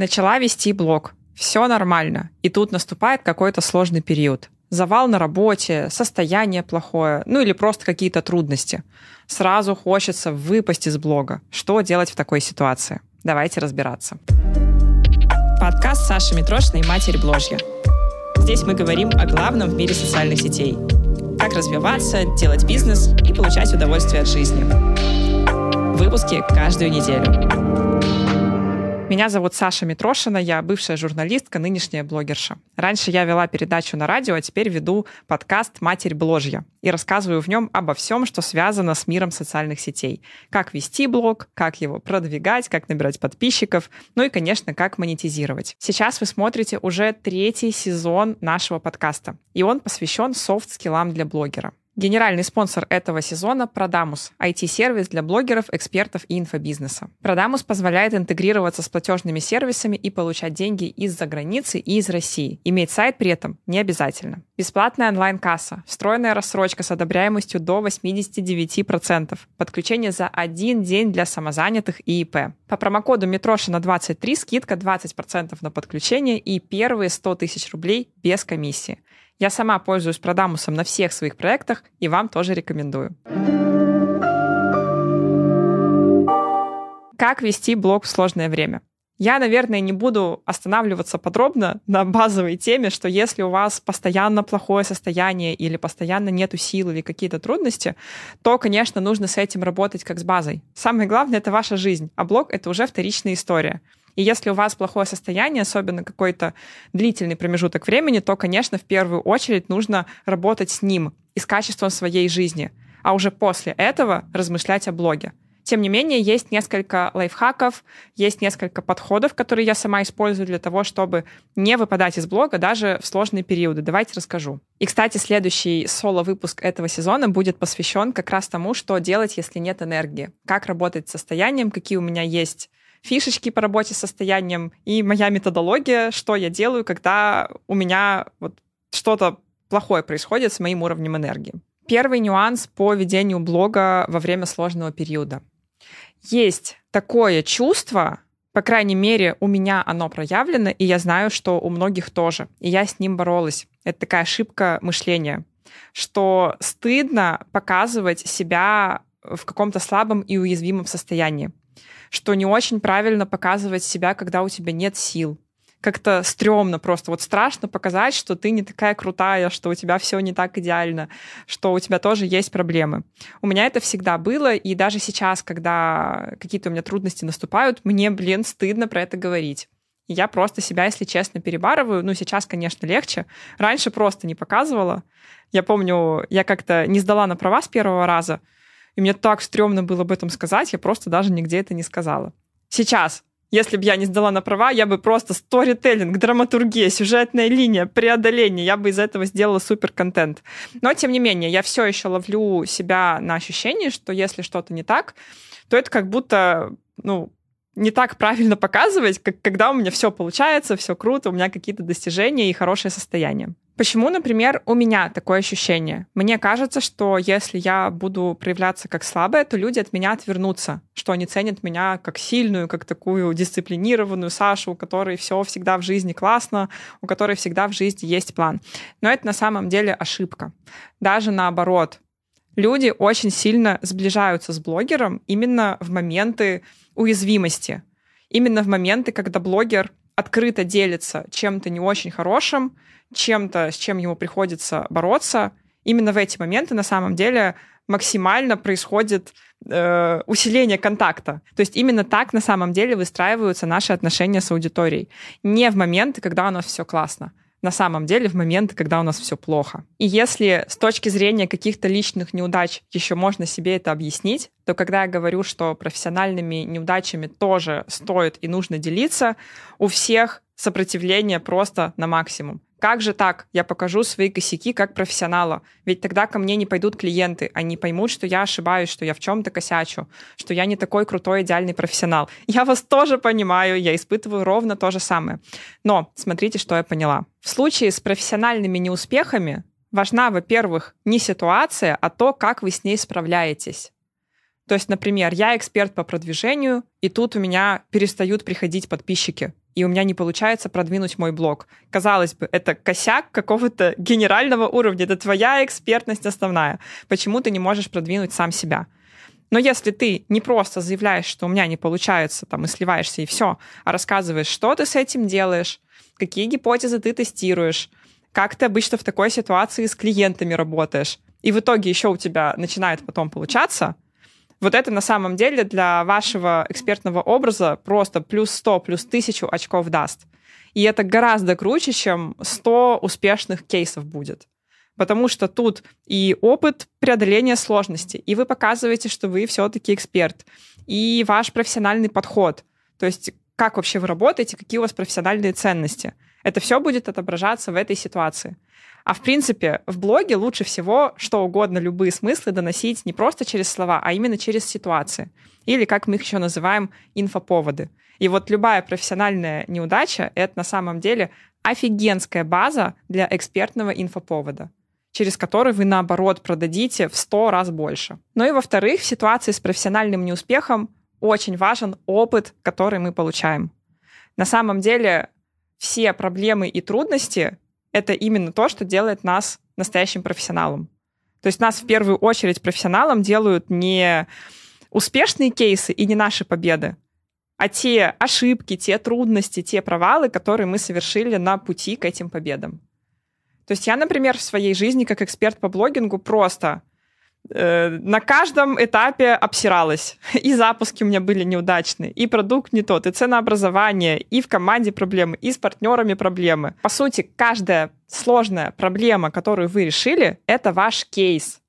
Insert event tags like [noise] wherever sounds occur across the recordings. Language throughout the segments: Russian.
Начала вести блог. Все нормально. И тут наступает какой-то сложный период. Завал на работе, состояние плохое, ну или просто какие-то трудности. Сразу хочется выпасть из блога. Что делать в такой ситуации? Давайте разбираться. Подкаст Саши Митрошиной «Матерь Бложья». Здесь мы говорим о главном в мире социальных сетей. Как развиваться, делать бизнес и получать удовольствие от жизни. Выпуски каждую неделю. Меня зовут Саша Митрошина, я бывшая журналистка, нынешняя блогерша. Раньше я вела передачу на радио, а теперь веду подкаст «Матерь Бложья» и рассказываю в нем обо всем, что связано с миром социальных сетей. Как вести блог, как его продвигать, как набирать подписчиков, ну и, конечно, как монетизировать. Сейчас вы смотрите уже третий сезон нашего подкаста, и он посвящен софт-скиллам для блогера. Генеральный спонсор этого сезона – Продамус, IT-сервис для блогеров, экспертов и инфобизнеса. Продамус позволяет интегрироваться с платежными сервисами и получать деньги из-за границы и из России. Иметь сайт при этом не обязательно. Бесплатная онлайн-касса, встроенная рассрочка с одобряемостью до 89%, подключение за один день для самозанятых и ИП. По промокоду Митрошина23 скидка 20% на подключение и первые 100 тысяч рублей без комиссии. Я сама пользуюсь Продамусом на всех своих проектах и вам тоже рекомендую. Как вести блог в сложное время? Я, наверное, не буду останавливаться подробно на базовой теме, что если у вас постоянно плохое состояние или постоянно нету сил или какие-то трудности, то, конечно, нужно с этим работать как с базой. Самое главное — это ваша жизнь, а блог — это уже вторичная история. И если у вас плохое состояние, особенно какой-то длительный промежуток времени, то, конечно, в первую очередь нужно работать с ним и с качеством своей жизни, а уже после этого размышлять о блоге. Тем не менее, есть несколько лайфхаков, есть несколько подходов, которые я сама использую для того, чтобы не выпадать из блога даже в сложные периоды. Давайте расскажу. И, кстати, следующий соло-выпуск этого сезона будет посвящен как раз тому, что делать, если нет энергии. Как работать с состоянием, какие у меня есть фишечки по работе с состоянием и моя методология, что я делаю, когда у меня вот что-то плохое происходит с моим уровнем энергии. Первый нюанс по ведению блога во время сложного периода. Есть такое чувство, по крайней мере, у меня оно проявлено, и я знаю, что у многих тоже. И я с ним боролась. Это такая ошибка мышления, что стыдно показывать себя в каком-то слабом и уязвимом состоянии что не очень правильно показывать себя, когда у тебя нет сил. Как-то стрёмно просто. Вот страшно показать, что ты не такая крутая, что у тебя все не так идеально, что у тебя тоже есть проблемы. У меня это всегда было, и даже сейчас, когда какие-то у меня трудности наступают, мне, блин, стыдно про это говорить. Я просто себя, если честно, перебарываю. Ну, сейчас, конечно, легче. Раньше просто не показывала. Я помню, я как-то не сдала на права с первого раза, и мне так стрёмно было об этом сказать, я просто даже нигде это не сказала. Сейчас, если бы я не сдала на права, я бы просто сторителлинг, драматургия, сюжетная линия, преодоление, я бы из этого сделала супер контент. Но, тем не менее, я все еще ловлю себя на ощущении, что если что-то не так, то это как будто, ну, не так правильно показывать, как когда у меня все получается, все круто, у меня какие-то достижения и хорошее состояние. Почему, например, у меня такое ощущение? Мне кажется, что если я буду проявляться как слабая, то люди от меня отвернутся, что они ценят меня как сильную, как такую дисциплинированную Сашу, у которой все всегда в жизни классно, у которой всегда в жизни есть план. Но это на самом деле ошибка. Даже наоборот. Люди очень сильно сближаются с блогером именно в моменты уязвимости. Именно в моменты, когда блогер открыто делится чем-то не очень хорошим, чем-то, с чем ему приходится бороться, именно в эти моменты на самом деле максимально происходит э, усиление контакта. То есть именно так на самом деле выстраиваются наши отношения с аудиторией. Не в моменты, когда у нас все классно. На самом деле в моменты, когда у нас все плохо. И если с точки зрения каких-то личных неудач еще можно себе это объяснить, то когда я говорю, что профессиональными неудачами тоже стоит и нужно делиться, у всех сопротивление просто на максимум. Как же так? Я покажу свои косяки как профессионала. Ведь тогда ко мне не пойдут клиенты. Они поймут, что я ошибаюсь, что я в чем-то косячу, что я не такой крутой, идеальный профессионал. Я вас тоже понимаю, я испытываю ровно то же самое. Но смотрите, что я поняла. В случае с профессиональными неуспехами важна, во-первых, не ситуация, а то, как вы с ней справляетесь. То есть, например, я эксперт по продвижению, и тут у меня перестают приходить подписчики и у меня не получается продвинуть мой блог. Казалось бы, это косяк какого-то генерального уровня, это твоя экспертность основная. Почему ты не можешь продвинуть сам себя? Но если ты не просто заявляешь, что у меня не получается, там, и сливаешься, и все, а рассказываешь, что ты с этим делаешь, какие гипотезы ты тестируешь, как ты обычно в такой ситуации с клиентами работаешь, и в итоге еще у тебя начинает потом получаться, вот это на самом деле для вашего экспертного образа просто плюс 100, плюс 1000 очков даст. И это гораздо круче, чем 100 успешных кейсов будет. Потому что тут и опыт преодоления сложности, и вы показываете, что вы все-таки эксперт, и ваш профессиональный подход. То есть как вообще вы работаете, какие у вас профессиональные ценности. Это все будет отображаться в этой ситуации. А в принципе, в блоге лучше всего что угодно, любые смыслы доносить не просто через слова, а именно через ситуации. Или, как мы их еще называем, инфоповоды. И вот любая профессиональная неудача — это на самом деле офигенская база для экспертного инфоповода через который вы, наоборот, продадите в 100 раз больше. Ну и, во-вторых, в ситуации с профессиональным неуспехом очень важен опыт, который мы получаем. На самом деле все проблемы и трудности это именно то, что делает нас настоящим профессионалом. То есть нас в первую очередь профессионалом делают не успешные кейсы и не наши победы, а те ошибки, те трудности, те провалы, которые мы совершили на пути к этим победам. То есть я, например, в своей жизни как эксперт по блогингу просто на каждом этапе обсиралась. [laughs] И запуски у меня были неудачные, и продукт не тот, и ценообразование, и в команде проблемы, и с партнерами проблемы. По сути, каждая сложная проблема, которую вы решили, это ваш кейс.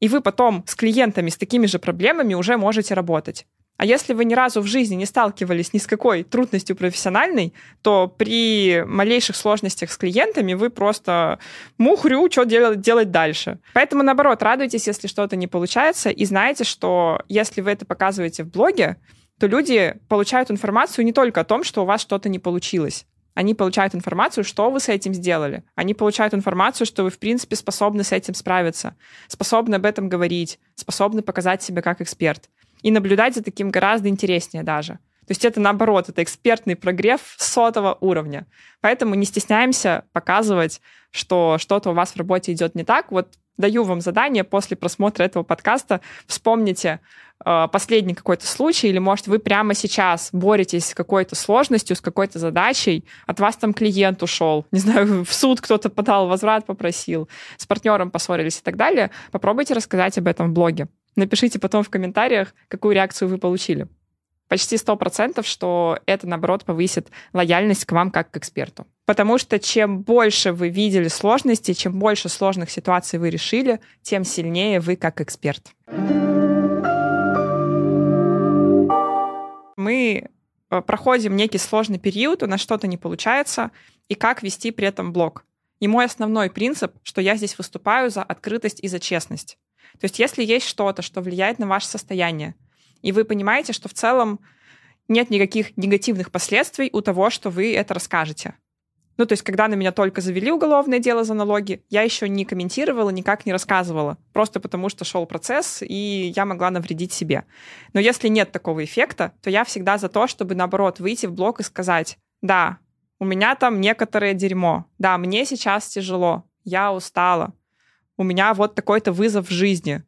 И вы потом с клиентами с такими же проблемами уже можете работать. А если вы ни разу в жизни не сталкивались ни с какой трудностью профессиональной, то при малейших сложностях с клиентами вы просто мухрю, что делать, делать дальше. Поэтому, наоборот, радуйтесь, если что-то не получается, и знаете, что если вы это показываете в блоге, то люди получают информацию не только о том, что у вас что-то не получилось. Они получают информацию, что вы с этим сделали. Они получают информацию, что вы, в принципе, способны с этим справиться, способны об этом говорить, способны показать себя как эксперт. И наблюдать за таким гораздо интереснее даже. То есть это наоборот, это экспертный прогрев сотого уровня. Поэтому не стесняемся показывать, что что-то у вас в работе идет не так. Вот даю вам задание после просмотра этого подкаста. Вспомните э, последний какой-то случай, или, может, вы прямо сейчас боретесь с какой-то сложностью, с какой-то задачей, от вас там клиент ушел, не знаю, [laughs] в суд кто-то подал, возврат попросил, с партнером поссорились и так далее. Попробуйте рассказать об этом в блоге. Напишите потом в комментариях, какую реакцию вы получили. Почти 100%, что это, наоборот, повысит лояльность к вам как к эксперту. Потому что чем больше вы видели сложностей, чем больше сложных ситуаций вы решили, тем сильнее вы как эксперт. Мы э, проходим некий сложный период, у нас что-то не получается, и как вести при этом блог. И мой основной принцип, что я здесь выступаю за открытость и за честность. То есть если есть что-то, что влияет на ваше состояние, и вы понимаете, что в целом нет никаких негативных последствий у того, что вы это расскажете. Ну, то есть, когда на меня только завели уголовное дело за налоги, я еще не комментировала, никак не рассказывала, просто потому что шел процесс, и я могла навредить себе. Но если нет такого эффекта, то я всегда за то, чтобы, наоборот, выйти в блог и сказать, да, у меня там некоторое дерьмо, да, мне сейчас тяжело, я устала, у меня вот такой-то вызов в жизни.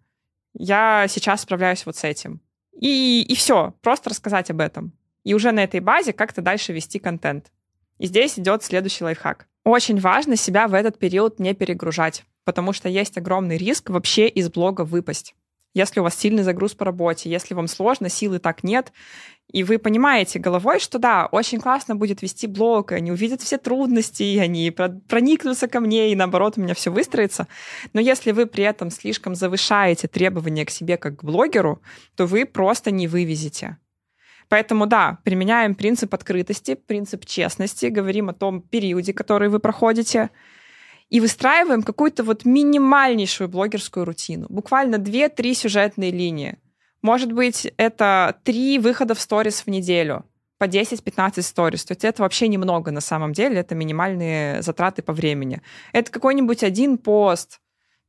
Я сейчас справляюсь вот с этим. И, и все, просто рассказать об этом. И уже на этой базе как-то дальше вести контент. И здесь идет следующий лайфхак. Очень важно себя в этот период не перегружать, потому что есть огромный риск вообще из блога выпасть если у вас сильный загруз по работе, если вам сложно, силы так нет, и вы понимаете головой, что да, очень классно будет вести блог, и они увидят все трудности, и они проникнутся ко мне, и наоборот у меня все выстроится. Но если вы при этом слишком завышаете требования к себе как к блогеру, то вы просто не вывезете. Поэтому да, применяем принцип открытости, принцип честности, говорим о том периоде, который вы проходите, и выстраиваем какую-то вот минимальнейшую блогерскую рутину. Буквально 2-3 сюжетные линии. Может быть, это три выхода в сторис в неделю по 10-15 сторис. То есть это вообще немного на самом деле, это минимальные затраты по времени. Это какой-нибудь один пост,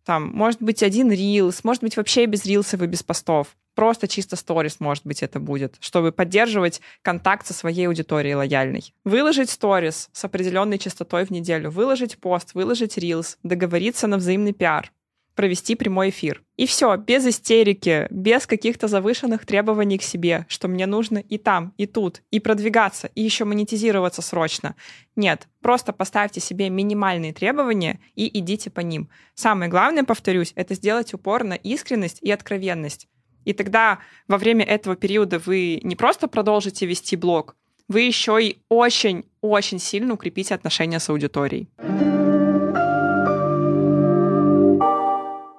там, может быть, один рилс, может быть, вообще без рилсов и без постов. Просто чисто сторис, может быть, это будет, чтобы поддерживать контакт со своей аудиторией лояльной. Выложить сторис с определенной частотой в неделю, выложить пост, выложить рилс, договориться на взаимный пиар провести прямой эфир. И все, без истерики, без каких-то завышенных требований к себе, что мне нужно и там, и тут, и продвигаться, и еще монетизироваться срочно. Нет, просто поставьте себе минимальные требования и идите по ним. Самое главное, повторюсь, это сделать упор на искренность и откровенность. И тогда во время этого периода вы не просто продолжите вести блог, вы еще и очень-очень сильно укрепите отношения с аудиторией.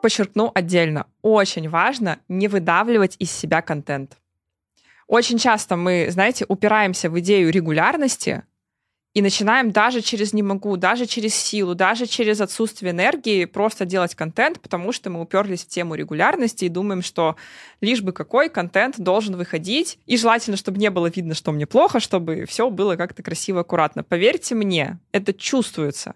Подчеркну отдельно, очень важно не выдавливать из себя контент. Очень часто мы, знаете, упираемся в идею регулярности и начинаем даже через «не могу», даже через силу, даже через отсутствие энергии просто делать контент, потому что мы уперлись в тему регулярности и думаем, что лишь бы какой контент должен выходить, и желательно, чтобы не было видно, что мне плохо, чтобы все было как-то красиво, аккуратно. Поверьте мне, это чувствуется.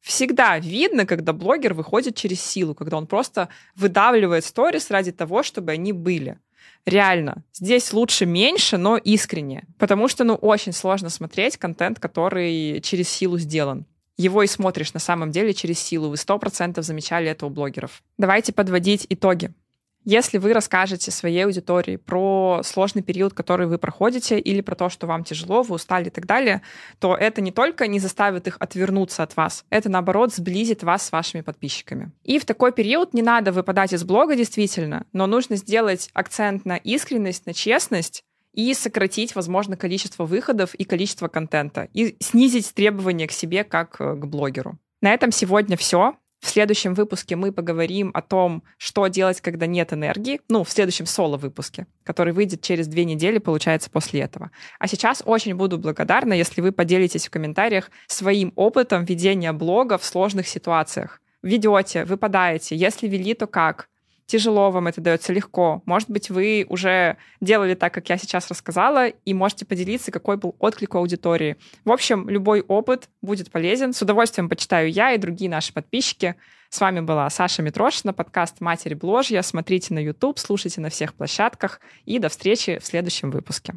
Всегда видно, когда блогер выходит через силу, когда он просто выдавливает сторис ради того, чтобы они были. Реально, здесь лучше меньше, но искренне. Потому что, ну, очень сложно смотреть контент, который через силу сделан. Его и смотришь на самом деле через силу. Вы сто процентов замечали это у блогеров. Давайте подводить итоги. Если вы расскажете своей аудитории про сложный период, который вы проходите, или про то, что вам тяжело, вы устали и так далее, то это не только не заставит их отвернуться от вас, это, наоборот, сблизит вас с вашими подписчиками. И в такой период не надо выпадать из блога, действительно, но нужно сделать акцент на искренность, на честность, и сократить, возможно, количество выходов и количество контента, и снизить требования к себе как э, к блогеру. На этом сегодня все. В следующем выпуске мы поговорим о том, что делать, когда нет энергии. Ну, в следующем соло-выпуске, который выйдет через две недели, получается, после этого. А сейчас очень буду благодарна, если вы поделитесь в комментариях своим опытом ведения блога в сложных ситуациях. Ведете, выпадаете, если вели, то как? Тяжело вам это дается легко. Может быть, вы уже делали так, как я сейчас рассказала, и можете поделиться, какой был отклик у аудитории. В общем, любой опыт будет полезен. С удовольствием почитаю я и другие наши подписчики. С вами была Саша Митрошина, подкаст «Матерь Бложья». Смотрите на YouTube, слушайте на всех площадках. И до встречи в следующем выпуске.